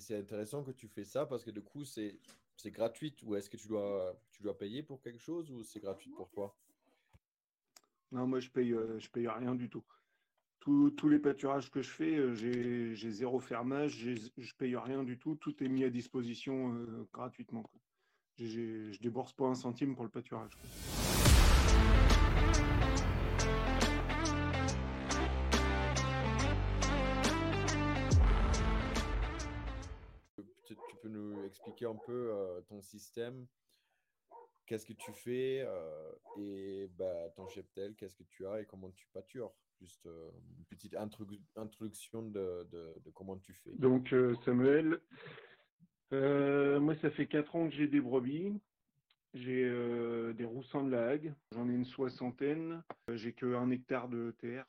c'est intéressant que tu fais ça parce que du coup, c'est gratuit ou est-ce que tu dois, tu dois payer pour quelque chose ou c'est gratuit pour toi? Non, moi je paye, euh, je paye rien du tout. tous les pâturages que je fais, euh, j'ai zéro fermage, je paye rien du tout. Tout est mis à disposition euh, gratuitement. Je je débourse pas un centime pour le pâturage. Expliquer un peu euh, ton système Qu'est-ce que tu fais euh, et bah, ton cheptel, qu'est-ce que tu as et comment tu pâtures Juste euh, une petite introduction de, de, comment tu fais. Donc, Samuel, moi, ça fait 4 ans que j'ai des brebis. J'ai des roussins de la Hague. J'en ai une soixantaine. J'ai que un hectare de terre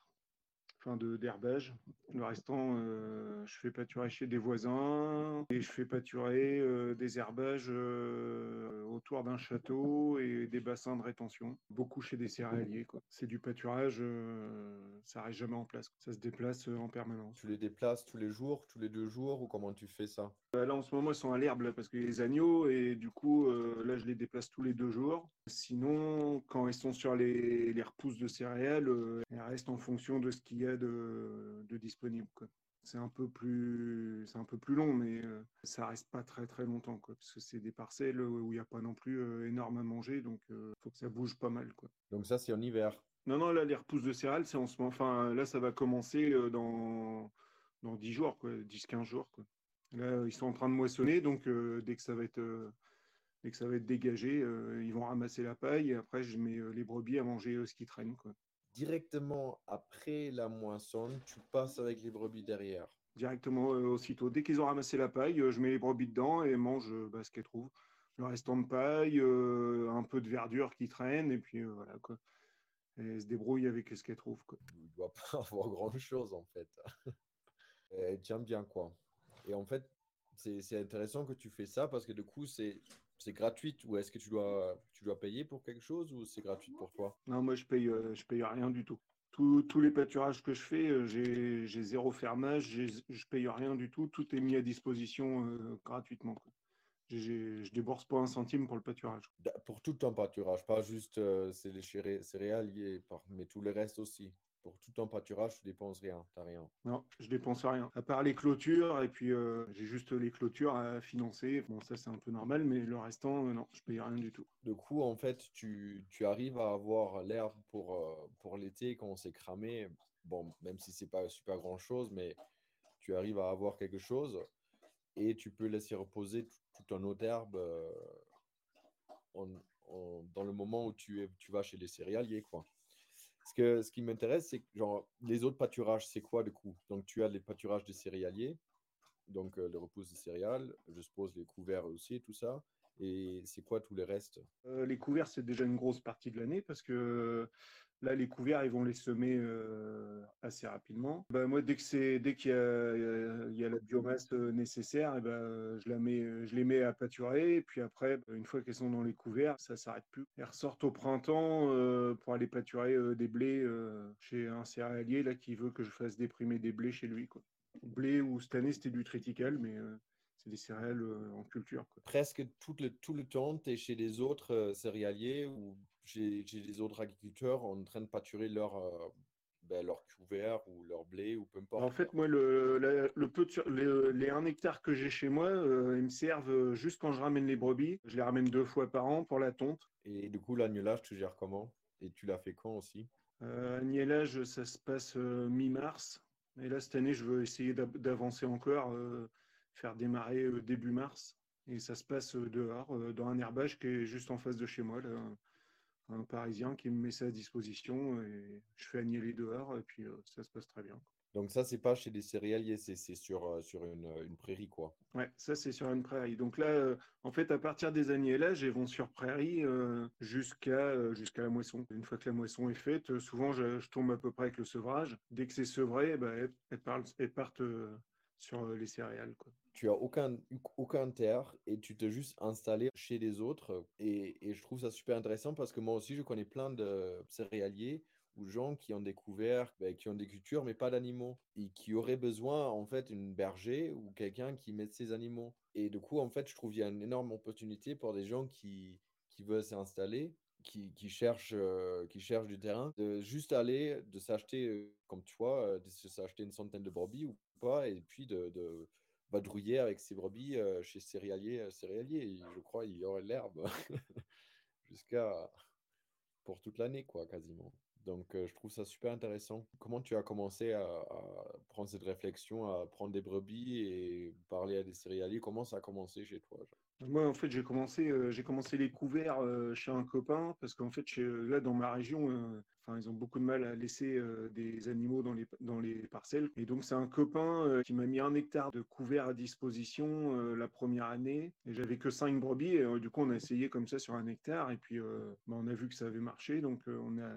enfin de d'herbage. Le restant, euh, je fais pâturer chez des voisins et je fais pâturer euh, des herbages euh, autour d'un château et des bassins de rétention. Beaucoup chez des céréaliers. C'est du pâturage, ça reste jamais en place. Ça se déplace en permanence. Tu les déplaces tous les jours, tous les deux jours ou comment tu fais ça? Là en ce moment ils sont à l'herbe parce qu'il y a les agneaux et du coup là je les déplace tous les deux jours. Sinon quand ils sont sur les, les repousses de céréales, elles restent en fonction de ce qu'il y a de, de disponible. C'est un peu plus, c'est un peu plus long, mais euh, ça reste pas très très longtemps, quoi, parce que c'est des parcelles où il n'y a pas non plus euh, énorme à manger, donc il euh, faut que ça bouge pas mal, quoi. Donc ça, c'est en hiver. Non, non, là, les repousses de céréales, c'est en ce moment. Enfin, là, ça va commencer dans dans 10 jours, quoi, 10-15 jours, quoi. Là, ils sont en train de moissonner, donc dès que ça va être que ça va être dégagé, ils vont ramasser la paille et après je mets les brebis à manger ce qui traîne, quoi directement après la moisson, tu passes avec les brebis derrière Directement euh, aussitôt. Dès qu'ils ont ramassé la paille, euh, je mets les brebis dedans et mange euh, bah, ce qu'elles trouvent. Le restant de paille, un peu de verdure qui traîne et puis voilà quoi. Et elles se débrouillent avec ce qu'elles trouvent. Quoi. Il ne doit pas avoir grand chose en fait. elle tient bien quoi. Et en fait, c'est intéressant que tu fais ça parce que du coup, c'est c'est gratuit ou est-ce que tu dois, tu dois payer pour quelque chose ou c'est gratuit pour toi? Non, moi je paye, euh, je paye rien du tout. tous les pâturages que je fais, euh, j'ai zéro fermage, je paye rien du tout. Tout est mis à disposition euh, gratuitement. Je je débourse pas un centime pour le pâturage. Pour tout ton pâturage, pas juste c'est les céréales, mais tout le reste aussi pour tout ton pâturage, tu dépenses rien, tu rien. Non, je dépense rien. À part les clôtures, et puis euh, j'ai juste les clôtures à financer. Bon, ça c'est un peu normal, mais le restant, euh, non, je paye rien du tout. Du coup, en fait, tu, tu arrives à avoir l'herbe pour, euh, pour l'été quand c'est cramé. Bon, même si c'est pas super grand chose, mais tu arrives à avoir quelque chose et tu peux laisser reposer tout, ton eau d'herbe dans le moment où tu, es, tu vas chez les céréaliers, quoi. Ce, que, ce qui m'intéresse, c'est genre les autres pâturages, c'est quoi du coup? Donc tu as les pâturages des céréaliers, donc euh, les repousses de céréales, je suppose les couverts aussi, tout ça. Et c'est quoi tous les restes? Euh, Les couverts, c'est déjà une grosse partie de l'année parce que Là, les couverts, ils vont les semer euh, assez rapidement. Ben, moi, dès que dès qu'il y, a, la biomasse euh, nécessaire, et eh ben, je, la mets, je les mets à pâturer. Et puis après, une fois qu'elles sont dans les couverts, ça s'arrête plus. Elles ressortent au printemps euh, pour aller pâturer des blés chez un céréalier là qui veut que je fasse déprimer des blés chez lui. Quoi. Blé ou cette année, c'était du triticale, mais c'est des céréales en culture. Presque tout le, tout le temps, tu es chez les autres céréaliers ou j'ai des autres agriculteurs en train de pâturer leur, euh, ben, leur couvert ou leur blé ou peu importe. En fait, moi, le, le, peu de, les, 1 hectare que j'ai chez moi, euh, ils me servent euh, juste quand je ramène les brebis. Je les ramène deux fois par an pour la tonte. Et du coup, l'agnelage, tu gères comment? Et tu l'as fait quand aussi? Agnelage, ça se passe mi-mars. Et là, cette année, je veux essayer d'avancer encore, faire démarrer début mars. Et ça se passe dehors, dans un herbage qui est juste en face de chez moi. Là un Parisien qui me met ça à disposition et je fais les dehors et puis euh, ça se passe très bien. Donc ça, c'est pas chez des céréaliers, c'est sur, euh, sur une, une, prairie, quoi. Ouais, ça, c'est sur une prairie. Donc là, euh, en fait, à partir des agnelages, ils vont sur prairie jusqu'à jusqu'à la moisson. Une fois que la moisson est faite, souvent, je, tombe à peu près avec le sevrage. Dès que c'est sevré, bah, elles, elles, partent sur les céréales, quoi tu as aucun, aucun terre et tu t'es juste installé chez les autres. Et, et, je trouve ça super intéressant parce que moi aussi, je connais plein de céréaliers ou gens qui ont découvert, ben, qui ont des cultures, mais pas d'animaux, et qui auraient besoin, en fait, une berger ou quelqu'un qui mette ses animaux. Et du coup, en fait, je trouve qu'il y a une énorme opportunité pour des gens qui, qui veulent s'installer, qui, qui, cherchent, euh, qui cherchent du terrain, de juste aller, de s'acheter, euh, comme tu vois, euh, de s'acheter une centaine de brebis ou pas, et puis de, de vadrouiller avec ses brebis chez céréalier, céréalier. je crois qu'il y aurait l'herbe jusqu'à pour toute l'année, quoi, quasiment. Donc, je trouve ça super intéressant. Comment tu as commencé à, prendre cette réflexion, à prendre des brebis et parler à des céréaliers? Comment ça a commencé chez toi Moi, en fait, j'ai commencé, j'ai commencé les couverts chez un copain parce qu'en fait, là, dans ma région, ils ont beaucoup de mal à laisser euh, des animaux dans les, dans les parcelles. Et donc, c'est un copain euh, qui m'a mis un hectare de couverts à disposition euh, la première année. Et j'avais que cinq brebis. Et du coup, on a essayé comme ça sur un hectare. Et puis, bah, on a vu que ça avait marché. Donc, on, a,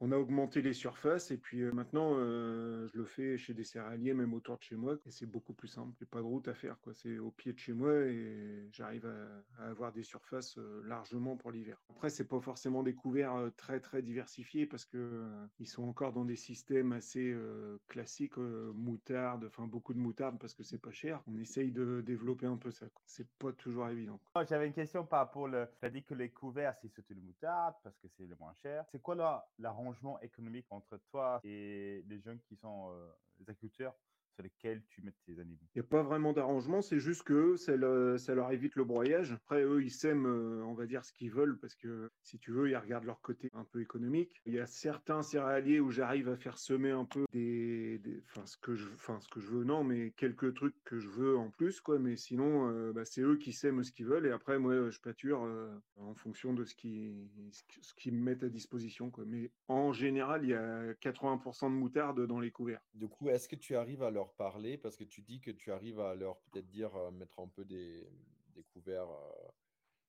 on a augmenté les surfaces. Et puis, maintenant, je le fais chez des céréaliers, même autour de chez moi. Et c'est beaucoup plus simple. A pas de route à faire. C'est au pied de chez moi. Et j'arrive à, avoir des surfaces largement pour l'hiver. Après, c'est pas forcément des couverts très, très diversifiés parce que ils sont encore dans des systèmes assez classiques, moutarde, enfin beaucoup de moutarde parce que c'est pas cher. On essaye de développer un peu ça. C'est pas toujours évident. J'avais une question par rapport le. Tu as dit que les couverts, c'est surtout le moutarde parce que c'est le moins cher. C'est quoi économique entre toi et les jeunes qui sont les agriculteurs sur lesquels tu mets tes animaux Il n'y a pas vraiment d'arrangement, c'est juste que ça, ça, leur évite le broyage. Après, eux, ils sèment, euh, on va dire, ce qu'ils veulent, parce que si tu veux, ils regardent leur côté un peu économique. Il y a certains céréaliers où j'arrive à faire semer un peu des, enfin, ce que je, enfin, ce que je veux, non, mais quelques trucs que je veux en plus, quoi. Mais sinon, euh, bah, c'est eux qui sèment ce qu'ils veulent, et après, moi, je pâture euh, en fonction de ce qu'ils ce qui me mettent à disposition, quoi. Mais en général, il y a 80% de moutarde dans les couverts. Du coup, est-ce que tu arrives à leur parler parce que tu dis que tu arrives à leur peut-être dire, euh, mettre un peu des, des couverts euh,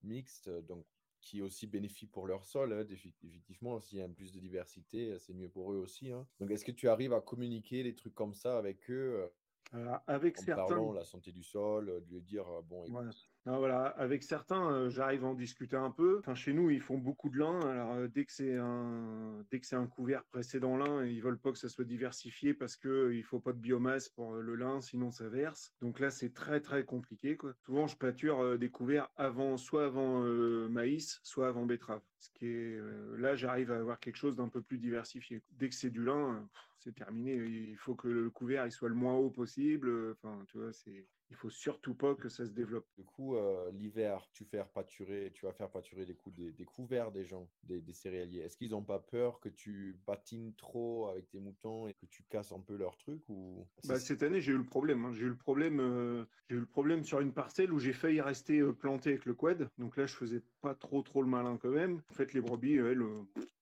mixtes, donc qui est aussi bénéfique pour leur sol. Hein, effectivement, s'il y a plus de diversité, c'est mieux pour eux aussi. Hein. Donc, est-ce que tu arrives à communiquer des trucs comme ça avec eux euh, avec en certains. Parlant, la santé du sol, de lui dire bon. voilà, avec certains, j'arrive à en discuter un peu. Enfin, chez nous, ils font beaucoup de lin. Alors, dès que c'est un, dès que c'est un couvert précédent lin, ils veulent pas que ça soit diversifié parce que il faut pas de biomasse pour le lin, sinon ça verse. Donc là, c'est très très compliqué. Quoi. Souvent, je pâture des couverts avant, soit avant maïs, soit avant betterave. Ce qui est là, j'arrive à avoir quelque chose d'un peu plus diversifié. Dès que c'est du lin, c'est terminé. Il faut que le couvert il soit le moins haut possible. Enfin, tu vois, c'est il faut surtout pas que ça se développe. Du coup, euh, l'hiver, tu fais pâturer, tu vas faire pâturer des, coups, des, couverts des gens, des, céréaliers. Est-ce qu'ils n'ont pas peur que tu patines trop avec tes moutons et que tu casses un peu leur truc ou bah, Cette année, j'ai eu le problème. Hein. J'ai eu le problème. Euh, j'ai eu le problème sur une parcelle où j'ai failli rester euh, planté avec le quad. Donc là, je faisais pas trop trop le malin quand même. En fait, les brebis, elles,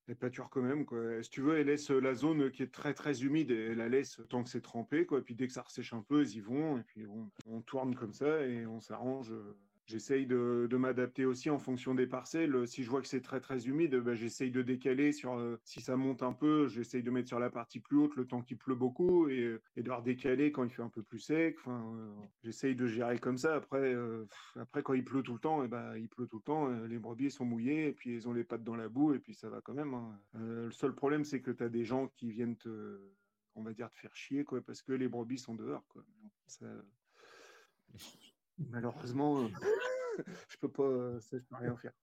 elle pâture quand même. Quoi. Si tu veux, elle laisse la zone qui est très très humide, elle la laisse tant que c'est trempé. Quoi. Puis dès que ça ressèche un peu, elles y vont. Et puis on tourne comme ça et on s'arrange. J'essaye de, m'adapter aussi en fonction des parcelles. Si je vois que c'est très très humide, ben, j'essaye de décaler sur. Euh, si ça monte un peu, j'essaye de mettre sur la partie plus haute le temps qu'il pleut beaucoup et, et de redécaler quand il fait un peu plus sec. Euh, j'essaye de gérer comme ça. Après, euh, après quand il pleut tout le temps, et eh ben, il pleut tout le temps. les brebis sont mouillés et puis ils ont les pattes dans la boue et puis ça va quand même. Hein. le seul problème, c'est que tu as des gens qui viennent te, on va dire, te faire chier quoi, parce que les brebis sont dehors. Quoi. Malheureusement, euh, je peux pas, je peux rien faire.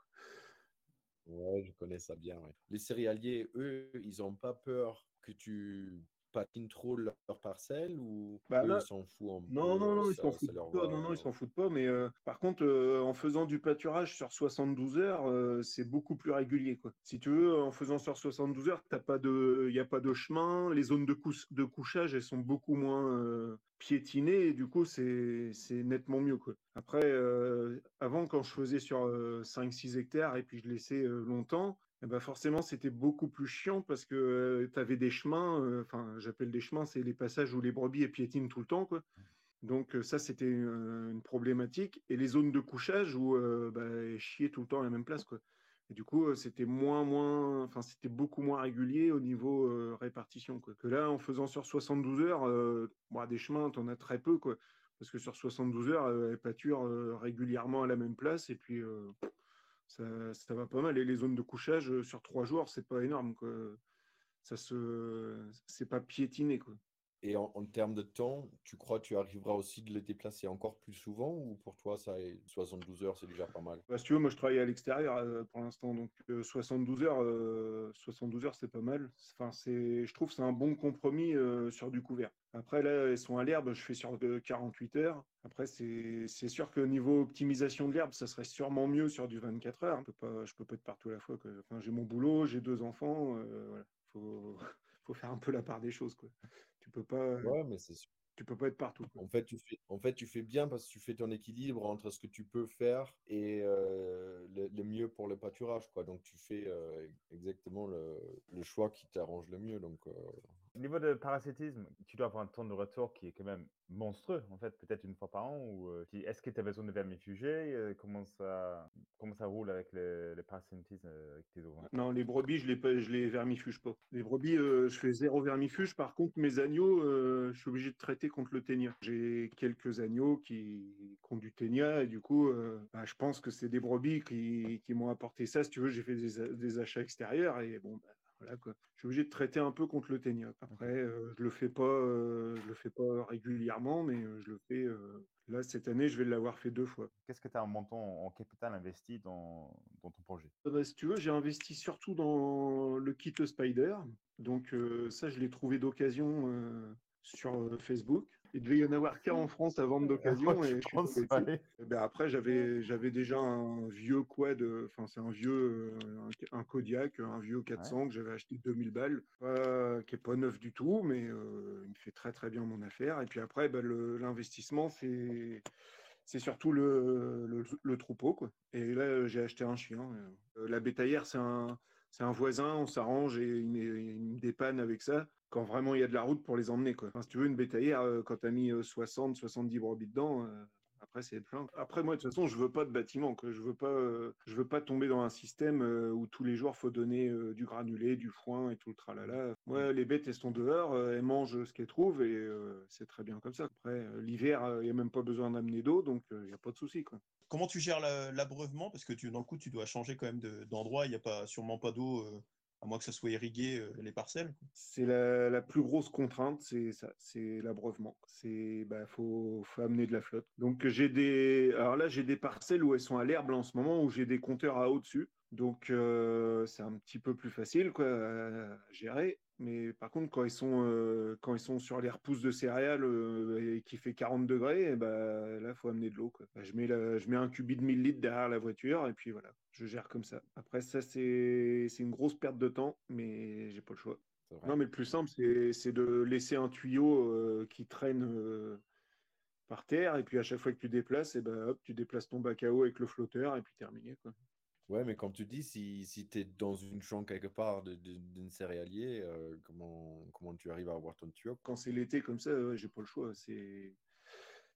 Ouais, je connais ça bien. Les céréaliers, eux, ils n'ont pas peur que tu patines trop leur, parcelle ou bah ils s'en foutent non, non, non, ils s'en foutent pas. Non, non, ils s'en foutent pas. Mais euh, par contre, euh, en faisant du pâturage sur 72 heures, c'est beaucoup plus régulier. Quoi. Si tu veux, en faisant sur 72 heures, il n'y a pas de chemin. Les zones de, de couchage, elles sont beaucoup moins piétiner et du coup c'est nettement mieux quoi. Après euh, avant quand je faisais sur 5-6 euh, hectares et puis je laissais euh, longtemps, eh ben forcément c'était beaucoup plus chiant parce que tu avais des chemins, enfin j'appelle des chemins, c'est les passages où les brebis piétinent tout le temps quoi. Donc ça c'était une problématique et les zones de couchage où bah, elles chiaient tout le temps à la même place quoi. Et du coup, c'était moins, moins, enfin, c'était beaucoup moins régulier au niveau répartition, quoi. Que là, en faisant sur 72 heures, des chemins, tu en as très peu, quoi. Parce que sur 72 heures, elles pâturent régulièrement à la même place, et puis ça, ça, va pas mal. Et les zones de couchage sur trois jours, c'est pas énorme, quoi. ça se, c'est pas piétiné quoi. Et en, termes de temps, tu crois que tu arriveras aussi de les déplacer encore plus souvent ou pour toi, ça est 72 heures, c'est déjà pas mal? Bah, Si tu veux, moi je travaille à l'extérieur euh, pour l'instant, donc 72 euh, heures, 72 euh, heures c'est pas mal. Enfin, c'est, je trouve que c'est un bon compromis sur du couvert. Après, là, elles sont à l'herbe, je fais sur 48 heures. Après, c'est, sûr que niveau optimisation de l'herbe, ça serait sûrement mieux sur du 24 heures. Je peux pas, je peux pas être partout à la fois. Enfin, j'ai mon boulot, j'ai deux enfants. voilà. faut, faut faire un peu la part des choses. Quoi. Tu peux pas. Euh, ouais, mais c'est tu peux pas être partout. En fait, tu fais, en fait, tu fais bien parce que tu fais ton équilibre entre ce que tu peux faire et euh, le, mieux pour le pâturage. Quoi. Donc, tu fais euh, exactement le, le, choix qui t'arrange le mieux. Donc, Au niveau de parasitisme, tu dois avoir un temps de retour qui est quand même monstrueux, en fait, peut-être une fois par an. Ou est-ce que tu as besoin de vermifugés comment, ça, comment ça roule avec les, parasitismes avec tes ovins? Non, les brebis, je les, je les vermifuge pas. Les brebis, je fais zéro vermifuge. Par contre, mes agneaux, je suis obligé de traiter contre le ténia. J'ai quelques agneaux qui, ont du ténia et du coup, bah, je pense que c'est des brebis qui, qui m'ont apporté ça. Si tu veux, j'ai fait des, des, achats extérieurs et bon, bah, voilà, quoi. Je suis obligé de traiter un peu contre le ténia. Après, euh, je le fais pas, euh, je le fais pas régulièrement, mais euh, je le fais. là, cette année, je vais l'avoir fait deux fois. Qu'est-ce que tu as en montant en capital investi dans, dans ton projet? Bah, Si tu veux, j'ai investi surtout dans le kit Spider. Donc ça, je l'ai trouvé d'occasion sur Facebook. Il devait y en avoir qu'un en France à vendre d'occasion. et ben après, j'avais, j'avais déjà un vieux quad, enfin, c'est un vieux, euh, un, Kodiak, un vieux 400 que j'avais acheté 2000 balles, qui est pas neuf du tout, mais euh, il me fait très très bien mon affaire. Et puis après, ben, l'investissement, c'est c'est surtout le, le, troupeau. Quoi. Et là, j'ai acheté un chien. Euh, la bétaillère, c'est un, c'est un voisin, on s'arrange et il me dépanne avec ça quand vraiment il y a de la route pour les emmener. Quoi. si tu veux une bétaillère, euh, quand tu as mis 60, euh, 70 brebis dedans, euh, après c'est plein. Après moi de toute façon je veux pas de bâtiment, je veux pas, je veux pas tomber dans un système où tous les jours faut donner du granulé, du foin et tout le tralala. Moi les bêtes elles sont dehors, elles mangent ce qu'elles trouvent et c'est très bien comme ça. Après l'hiver il y a même pas besoin d'amener d'eau donc il n'y a pas de souci. Comment tu gères l'abreuvement? Parce que tu dans le coup tu dois changer quand même d'endroit, il n'y a pas sûrement pas d'eau à moins que ça soit irrigué euh, les parcelles. C'est la, plus grosse contrainte, c'est ça, c'est l'abreuvement. C'est bah faut, faut amener de la flotte. Donc j'ai des, alors là j'ai des parcelles où elles sont à l'herbe en ce moment où j'ai des compteurs à eau dessus. Donc euh, c'est un petit peu plus facile quoi à gérer. Mais par contre, quand ils sont, euh, quand ils sont sur les repousses de céréales et qui fait 40 degrés, eh bah, là, il faut amener de l'eau. Bah, je, mets je mets un cubit de 1000 litres derrière la voiture et puis voilà, je gère comme ça. Après, ça, c'est une grosse perte de temps, mais j'ai pas le choix. Non, mais le plus simple, c'est de laisser un tuyau qui traîne par terre et puis à chaque fois que tu déplaces, et eh ben, hop, tu déplaces ton bac à eau avec le flotteur et puis terminé. Quoi. Ouais, mais comme tu dis, si, si tu es dans une chambre quelque part d'une céréalier, euh, comment, comment tu arrives à avoir ton tuyau? Quand c'est l'été comme ça, j'ai pas le choix. C'est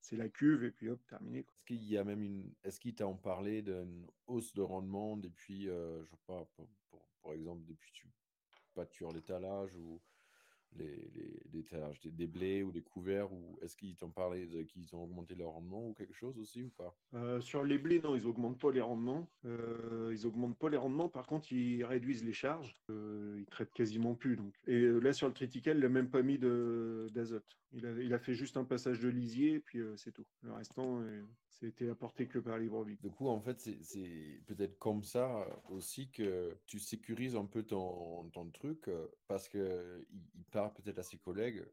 c'est la cuve et puis hop, terminé. Est-ce qu'il y a même une. Est-ce qu'il t'a en parlé d'une hausse de rendement depuis, euh, je sais pas, pour, pour, exemple, depuis tu pâtures l'étalage ou les, les, des, des, blés ou des couverts ou est-ce qu'ils t'ont parlé qu'ils ont augmenté leur rendement ou quelque chose aussi ou pas? Euh, Sur les blés, non, ils augmentent pas les rendements. Euh, ils augmentent pas les rendements. Par contre, ils réduisent les charges. Euh, ils traitent quasiment plus. Donc. Et là, sur le tritical, il n'a même pas mis d'azote. Il a, il a, fait juste un passage de lisier puis c'est tout. Le restant, c'était apporté que par brebis. Du coup, en fait, c'est peut-être comme ça aussi que tu sécurises un peu ton, ton truc parce qu'il il parle peut-être à ses collègues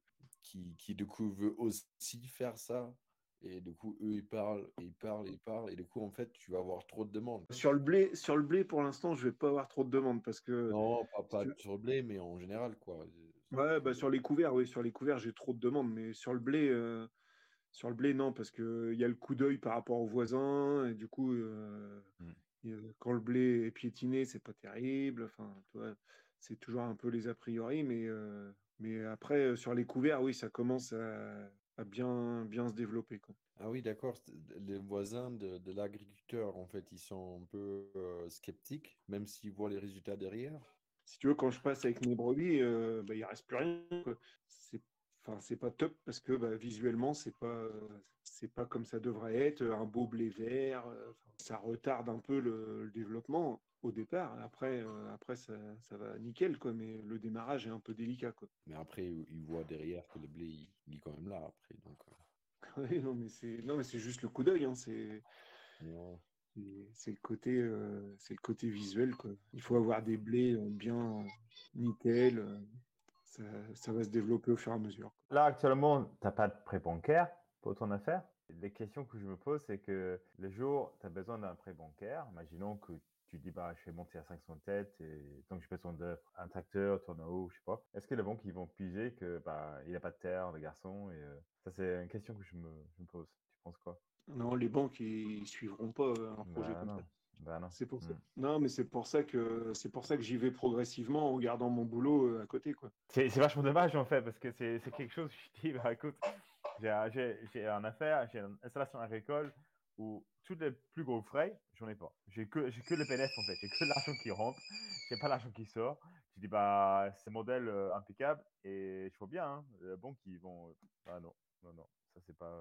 qui, qui, du coup, veut aussi faire ça. Et du coup, eux, ils parlent, ils parlent, ils parlent. Et du coup, en fait, tu vas avoir trop de demandes. Sur le blé, sur le blé pour l'instant, je vais pas avoir trop de demandes parce que. Non, pas, sur le blé, mais en général, quoi. Ouais, bah sur les couverts, oui, sur les couverts, j'ai trop de demandes. Mais sur le blé, sur le blé, non, parce qu'il y a le coup d'œil par rapport aux voisins, et du coup, euh, mmh. quand le blé est piétiné, c'est pas terrible. Enfin, c'est toujours un peu les a priori, mais, euh, mais après, sur les couverts, oui, ça commence à, bien, bien se développer. Quoi. Ah oui, d'accord. Les voisins de, l'agriculteur, en fait, ils sont un peu euh, sceptiques, même s'ils voient les résultats derrière. Si tu veux, quand je passe avec mes brebis, bah, il ne reste plus rien. C'est enfin, c'est pas top parce que bah, visuellement, c'est pas, c'est pas comme ça devrait être. Un beau blé vert, euh, ça retarde un peu le, le développement au départ. Après, euh, après ça, ça va nickel, quoi, mais le démarrage est un peu délicat. Quoi. Mais après, il voit derrière que le blé, il, il est quand même là après. Donc, euh, non, mais c'est non, mais c'est juste le coup d'œil. Hein, c'est c'est- le côté, euh, c'est le côté visuel. Quoi. Il faut avoir des blés bien nickel. Ça, ça va se développer au fur et à mesure. Là, actuellement, tu n'as pas de prêt bancaire pour ton affaire. Les questions que je me pose, c'est que le jour, tu as besoin d'un prêt bancaire. Imaginons que tu dis, bah, je vais monter à 500 têtes et donc j'ai besoin d'un tracteur, tourneau, je sais pas. Est-ce que les banques, ils vont piger que, bah, il n'a pas de terre, le garçon et, euh, Ça, c'est une question que je me, je me pose. Tu penses quoi? Non, les banques, ils suivront pas euh, un projet Bah comme non. ça. Bah non. C'est pour ça. Mm. Non, mais c'est pour ça que c'est pour ça que j'y vais progressivement en gardant mon boulot euh, à côté, quoi. C'est vachement dommage en fait, parce que c'est c'est quelque chose, je dis, bah écoute, j'ai un- j'ai j'ai un affaire, j'ai une installation agricole où tous les plus gros frais, j'en ai pas. J'ai que, j'ai que le PDF en fait, j'ai que l'argent qui rentre, j'ai pas l'argent qui sort. Je dis, bah c'est modèle euh, impeccable et je vois bien, hein, les banques qui vont. Ah non, non, non, ça c'est pas,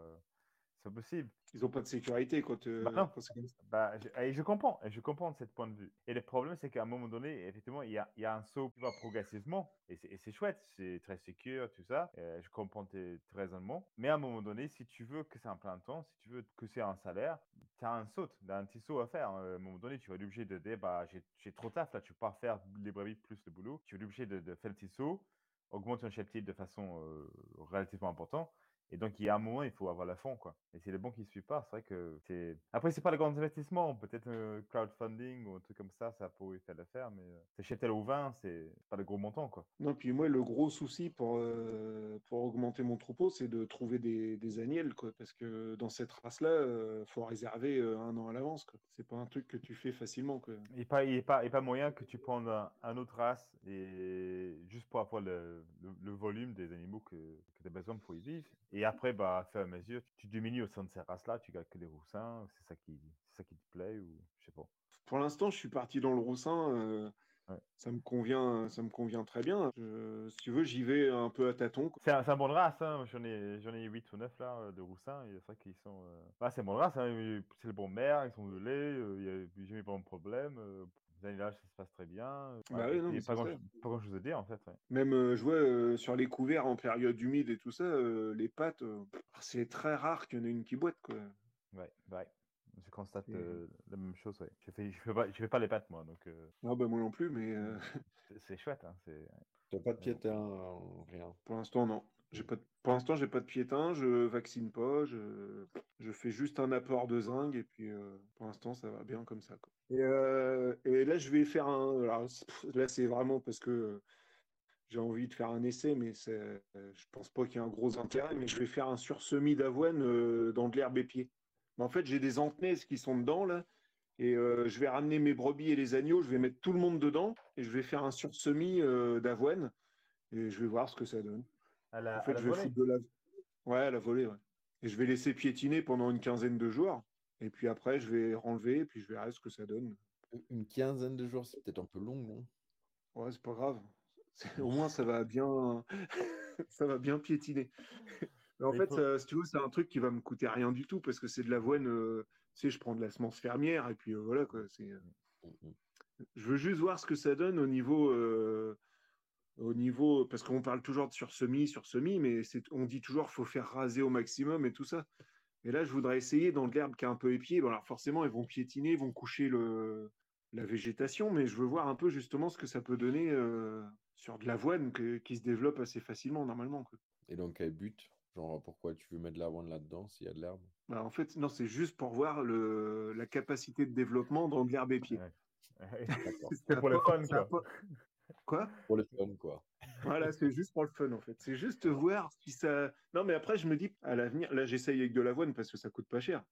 c'est possible. Ils ont pas de sécurité quand, euh, Bah non. quand. Bah, je, et je comprends, et je comprends de ce point de vue. Et le problème, c'est qu'à un moment donné, effectivement, il y a, il y a un saut qui va progressivement, et c'est et c'est chouette, c'est très sécure, tout ça. euh, je comprends tes, tes raisonnements. Mais à un moment donné, si tu veux que c'est un plein temps, si tu veux que c'est un salaire, tu as un saut, t'as un petit saut à faire. hein. À un moment donné, tu vas être obligé de dire, bah, j'ai trop taf, là, tu peux pas faire les brebis plus le boulot. Tu vas être obligé de, de faire le petit saut, augmenter ton cheptel de façon euh, relativement importante. Et donc, il y a un moment, il faut avoir la fond, quoi. Et si les banques ne suivent pas, c'est vrai que c'est. Après, c'est pas le grand investissement. Peut-être euh, crowdfunding ou un truc comme ça, ça pourrait faire l'affaire. Mais euh, t'achètes tel au vin, c'est pas le gros montant, quoi. Non, puis moi, le gros souci pour, euh, pour augmenter mon troupeau, c'est de trouver des, des agnelles, quoi. Parce que dans cette race-là, il faut réserver un an à l'avance, quoi. C'est pas un truc que tu fais facilement, quoi. Il n'est pas, pas, pas moyen que tu prennes un, un autre race et juste pour avoir le, le, le volume des animaux que, que tu as besoin pour y vivre. Et après, bah, à fur et à mesure, tu diminues au sein de ces races-là, tu gardes que les roussins, c'est ça qui, c'est ça qui te plaît ou je sais pas. Pour l'instant, je suis parti dans le roussin. euh, Ouais. Ça me convient, ça me convient très bien. Je- si tu veux, j'y vais un peu à tâtons. C'est un, un bon de race, hein. J'en ai, j'en ai 8 ou 9 là de roussins. et C'est vrai qu'ils sont. euh, bah, c'est un bon de race, hein. C'est le bon mère, ils sont lait, euh, a jamais vraiment de problème. euh, les animages, ça se passe très bien. euh, Bah ouais, oui, non, il y a mais pas c'est grand, ça. pas grand chose à dire en fait. ouais. Même, euh, je vois euh, sur les couverts en période humide et tout ça, euh, les pattes, euh, c'est très rare qu'il y en ait une qui boite, quoi. Ouais, ouais. Je constate Et- euh, la même chose, ouais. Je fais, je fais pas, je fais pas les pattes, moi, donc euh, Non, bah moi non plus, mais euh, c'est- chouette. Hein. T'as pas de piétin, euh, rien. pour l'instant, non. J'ai pas de- Pour l'instant, j'ai pas de piétin, je vaccine pas, je, je fais juste un apport de zinc et puis euh, pour l'instant, ça va bien comme ça. quoi. Et, euh, et là, je vais faire un. alors, là, c'est vraiment parce que euh, j'ai envie de faire un essai, mais c'est, euh, je pense pas qu'il y ait un gros intérêt, mais je vais faire un sursemis d'avoine euh, dans de l'herbe épiée. Mais en fait, j'ai des antenaises qui sont dedans là. Et euh, je vais ramener mes brebis et les agneaux, je vais mettre tout le monde dedans et je vais faire un sursemis euh, d'avoine et je vais voir ce que ça donne. À la, En à fait, la je vais volée. foutre de la. Ouais, à la volée, ouais. Et je vais laisser piétiner pendant une quinzaine de jours. Et puis après, je vais renlever, et puis je verrai ce que ça donne. Une quinzaine de jours, c'est peut-être un peu long, non? Ouais, c'est pas grave. Au moins, ça va bien, ça va bien piétiner. Mais en Mais fait, ça, si tu veux, c'est un truc qui va me coûter rien du tout parce que c'est de l'avoine. euh, tu sais, je prends de la semence fermière et puis euh, voilà quoi. C'est. euh, Mhm. Je veux juste voir ce que ça donne au niveau, euh, au niveau, parce qu'on parle toujours de sur-semis, sur-semis, mais c'est, on dit toujours qu'il faut faire raser au maximum et tout ça. Et là, je voudrais essayer dans de l'herbe qui est un peu épiée. Bon, alors forcément, ils vont piétiner, ils vont coucher le, la végétation, mais je veux voir un peu justement ce que ça peut donner euh, sur de l'avoine que- qui se développe assez facilement normalement. quoi. Et donc, quel but? Genre, pourquoi tu veux mettre de l'avoine là-dedans s'il y a de l'herbe? Bah, en fait, non, c'est juste pour voir le, la capacité de développement dans de l'herbe épiée. Ouais. C'est pour le fun, quoi. Quoi Pour le fun, quoi. Voilà, c'est juste pour le fun en fait. C'est juste voir si ça. Non, mais après, je me dis, à l'avenir, là, j'essaye avec de l'avoine parce que ça coûte pas cher.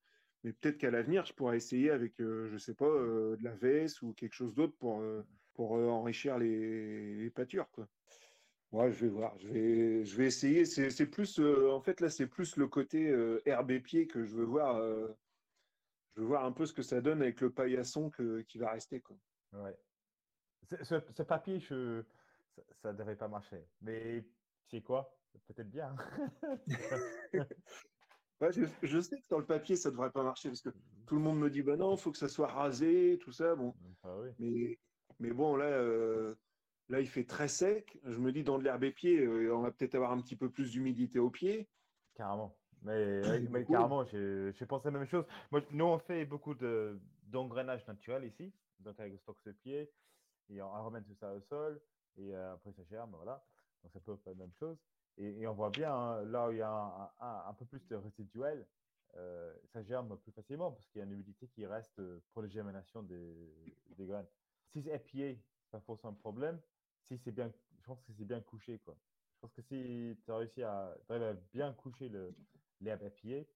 Mais peut-être qu'à l'avenir, je pourrais essayer avec, euh, je sais pas, euh, de la veste ou quelque chose d'autre pour, euh, pour euh, enrichir les, les pâtures, quoi. Ouais, je vais voir. Je vais, je vais essayer. C'est c'est plus, euh, en fait, là, c'est plus le côté euh, herbe et pied que je veux voir. euh, je veux voir un peu ce que ça donne avec le paillasson que- qui va rester, quoi. Ouais. Ce, papier, je... ça, ça devrait pas marcher. Mais Tu sais quoi? Peut-être bien. Ouais, je, je sais que dans le papier, ça devrait pas marcher parce que tout le monde me dit bah non, il faut que ça soit rasé, tout ça. Bon, Ah oui. mais, mais bon, là, euh, là, il fait très sec. Je me dis dans de l'herbe épier, euh, on va peut-être avoir un petit peu plus d'humidité au pied. Carrément. Mais, carrément, j'ai j'ai pensé la même chose. Moi, nous, on fait beaucoup de- d'engrenage naturel ici, donc avec le stock de pied, et remet tout ça au sol, et euh, après ça germe, voilà. Donc ça peut faire la même chose. Et, on voit bien, hein, là où il y a un, peu plus de résiduel, euh, ça germe plus facilement parce qu'il y a une humidité qui reste euh, pour la germination des, graines. Si c'est épié, ça pose un problème. Si c'est bien, je pense que c'est bien couché, quoi. Je pense que si tu as réussi à, à bien coucher l'herbe épiée,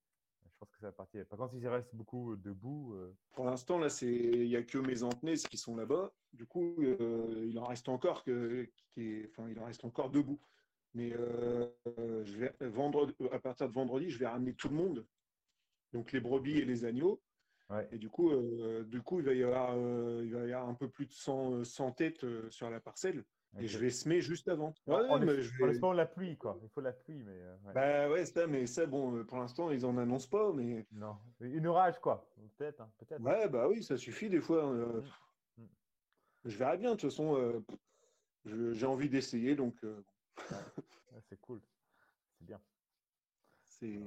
pense que ça va partir. Par contre, si ça reste beaucoup debout, euh, Pour l'instant, là, il y a que mes antenaises qui sont là-bas. Du coup, euh, il en reste encore que, qui est, enfin, il en reste encore debout. Mais euh, euh, je vais vendre à partir de vendredi, je vais ramener tout le monde, donc les brebis et les agneaux. ouais. Et du coup, euh, du coup, il va y avoir, euh, il va y avoir un peu plus de 100, euh, 100 têtes euh, sur la parcelle. Et Ok. je vais semer juste avant. Ouais, en, mais je vais- espérant la pluie, quoi. Il faut la pluie, mais euh, ouais. Bah ouais, ça, mais ça, bon, euh, pour l'instant, ils en annoncent pas, mais non. Une orage, quoi. Peut-être, hein, peut-être. ouais, bah oui, ça suffit des fois. euh, Mm. Mm. Je verrai bien, de toute façon, euh, je- j'ai envie d'essayer, donc euh, Ouais, c'est cool. C'est bien. c'est,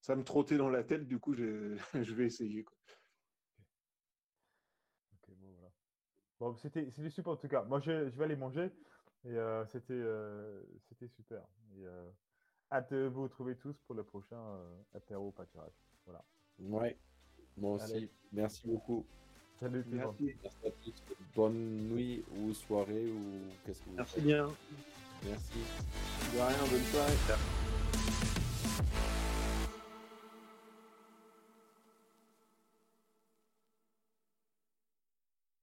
ça me trottait dans la tête, du coup, je, je vais essayer. quoi. Ok, bon, voilà. Bon, c'était c'était super en tout cas. Moi, je, je vais aller manger et euh, c'était euh, c'était super. Et euh, hâte de vous retrouver tous pour le prochain euh, apéro pâturage. Voilà. Ouais, moi aussi. Allez. Merci beaucoup. Salut tout le monde. Merci. Merci à tous. Bonne nuit ou soirée ou qu'est-ce que vous Merci faites. bien. Merci. De rien, bonne soirée.